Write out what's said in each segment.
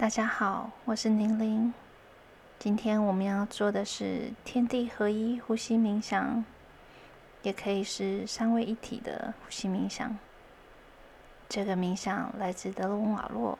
大家好，我是宁玲。今天我们要做的是天地合一呼吸冥想，也可以是三位一体的呼吸冥想。这个冥想来自德隆瓦洛。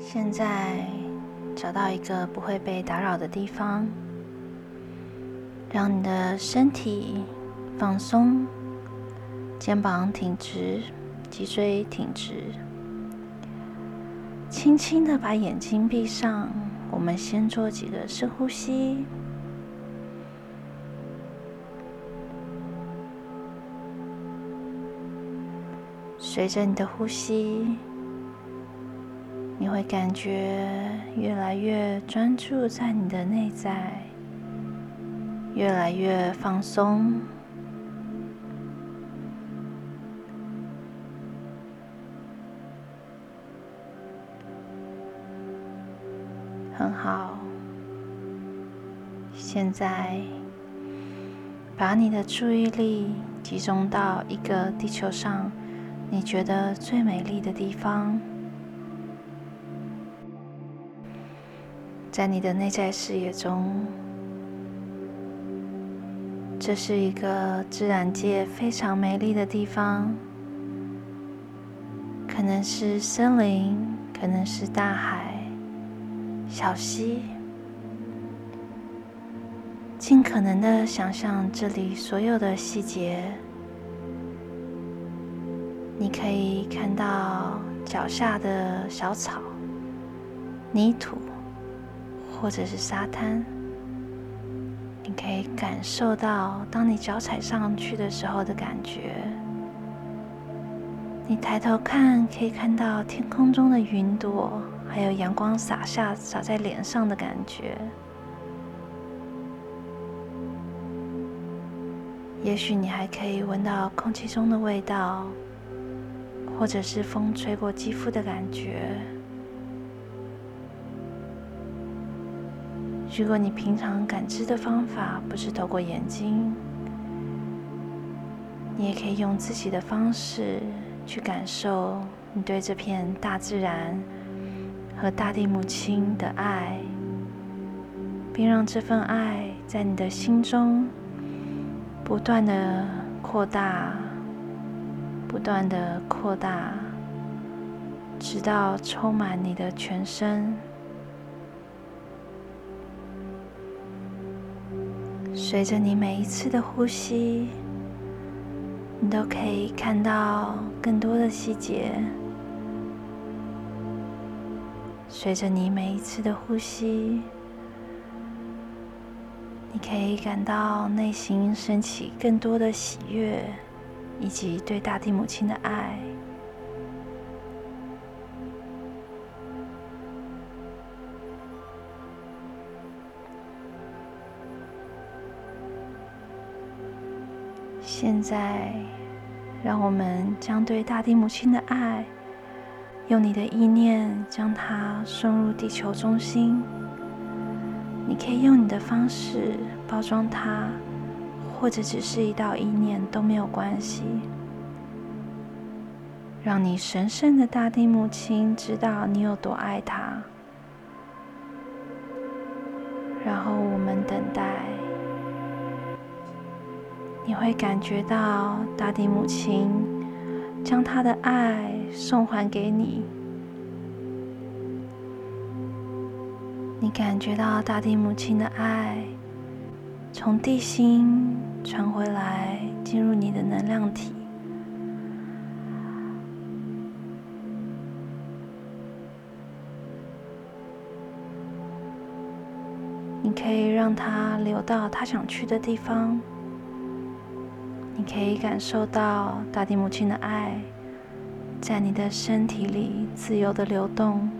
现在找到一个不会被打扰的地方。让你的身体放松，肩膀挺直，脊椎挺直，轻轻的把眼睛闭上。我们先做几个深呼吸，随着你的呼吸，你会感觉越来越专注在你的内在。越来越放松，很好。现在，把你的注意力集中到一个地球上你觉得最美丽的地方，在你的内在视野中。这是一个自然界非常美丽的地方，可能是森林，可能是大海、小溪。尽可能的想象这里所有的细节，你可以看到脚下的小草、泥土，或者是沙滩。你可以感受到，当你脚踩上去的时候的感觉。你抬头看，可以看到天空中的云朵，还有阳光洒下、洒在脸上的感觉。也许你还可以闻到空气中的味道，或者是风吹过肌肤的感觉。如果你平常感知的方法不是透过眼睛，你也可以用自己的方式去感受你对这片大自然和大地母亲的爱，并让这份爱在你的心中不断的扩大，不断的扩大，直到充满你的全身。随着你每一次的呼吸，你都可以看到更多的细节。随着你每一次的呼吸，你可以感到内心升起更多的喜悦，以及对大地母亲的爱。现在，让我们将对大地母亲的爱，用你的意念将它送入地球中心。你可以用你的方式包装它，或者只是一道意念都没有关系。让你神圣的大地母亲知道你有多爱她。然后我们等待。你会感觉到大地母亲将她的爱送还给你。你感觉到大地母亲的爱从地心传回来，进入你的能量体。你可以让它流到它想去的地方。你可以感受到大地母亲的爱在你的身体里自由的流动，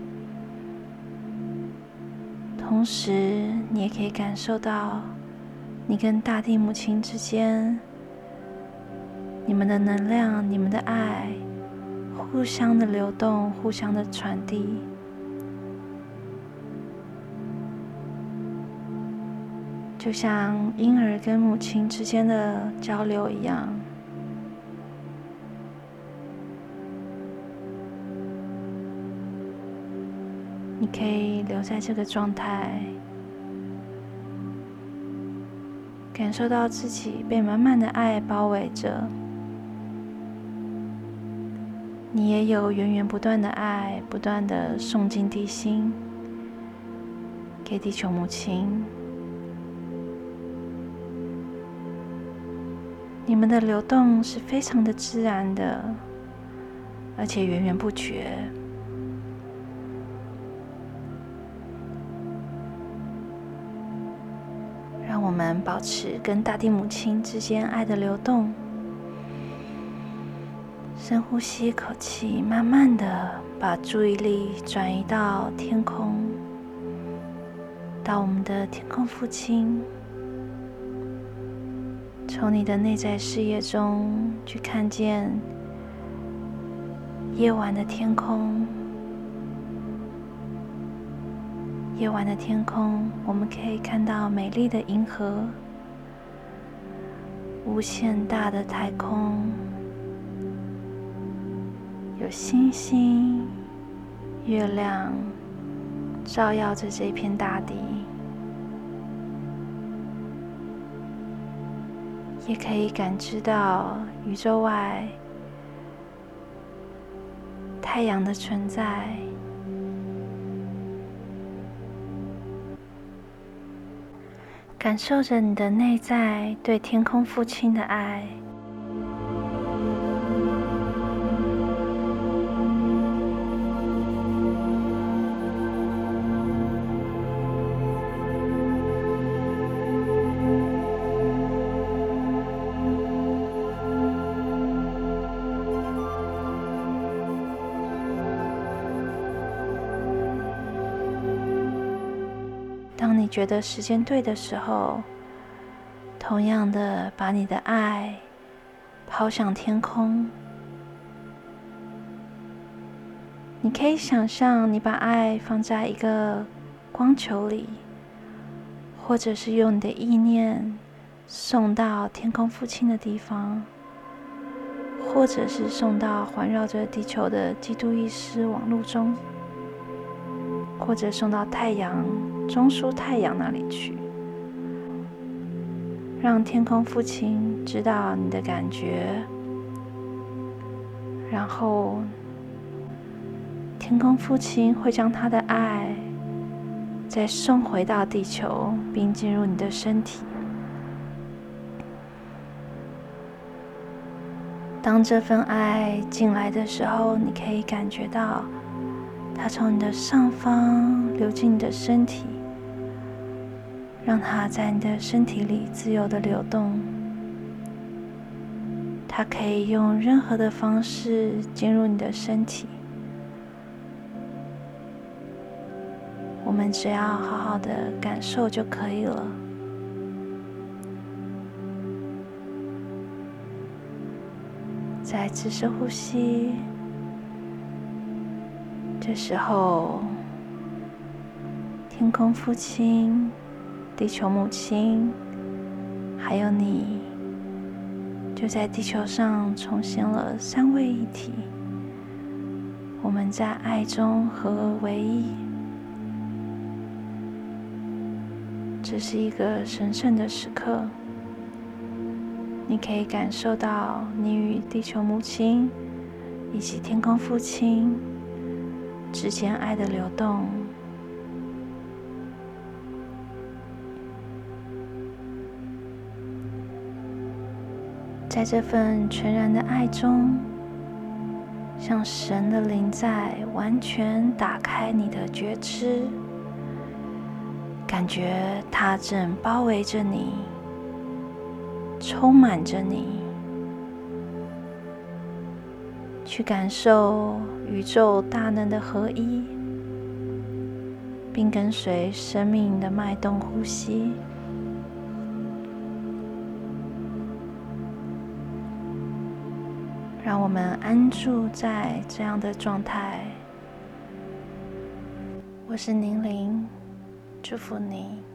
同时你也可以感受到你跟大地母亲之间，你们的能量、你们的爱互相的流动、互相的传递。就像婴儿跟母亲之间的交流一样。你可以留在这个状态，感受到自己被满满的爱包围着。你也有源源不断的爱，不断的送进地心，给地球母亲。你们的流动是非常的自然的，而且源源不绝。让我们保持跟大地母亲之间爱的流动。深呼吸一口气，慢慢的把注意力转移到天空，到我们的天空父亲。从你的内在视野中去看见夜晚的天空。夜晚的天空，我们可以看到美丽的银河，无限大的太空，有星星、月亮照耀着这片大地，也可以感知到宇宙外太阳的存在。感受着你的内在对天空父亲的爱。觉得时间对的时候，同样的把你的爱抛向天空。你可以想象你把爱放在一个光球里，或者是用你的意念送到天空父亲的地方，或者是送到环绕着地球的基督意识网络中。或者送到太阳中枢太阳那里去，让天空父亲知道你的感觉，然后天空父亲会将他的爱再送回到地球，并进入你的身体。当这份爱进来的时候，你可以感觉到。它从你的上方流进你的身体，让它在你的身体里自由的流动。它可以用任何的方式进入你的身体，我们只要好好的感受就可以了。再次深呼吸。这时候，天空父亲、地球母亲，还有你，就在地球上重现了三位一体。我们在爱中合而为一，这是一个神圣的时刻。你可以感受到你与地球母亲以及天空父亲。之间爱的流动，在这份全然的爱中，像神的灵在完全打开你的觉知，感觉它正包围着你，充满着你。去感受宇宙大能的合一，并跟随生命的脉动呼吸。让我们安住在这样的状态。我是宁玲，祝福你。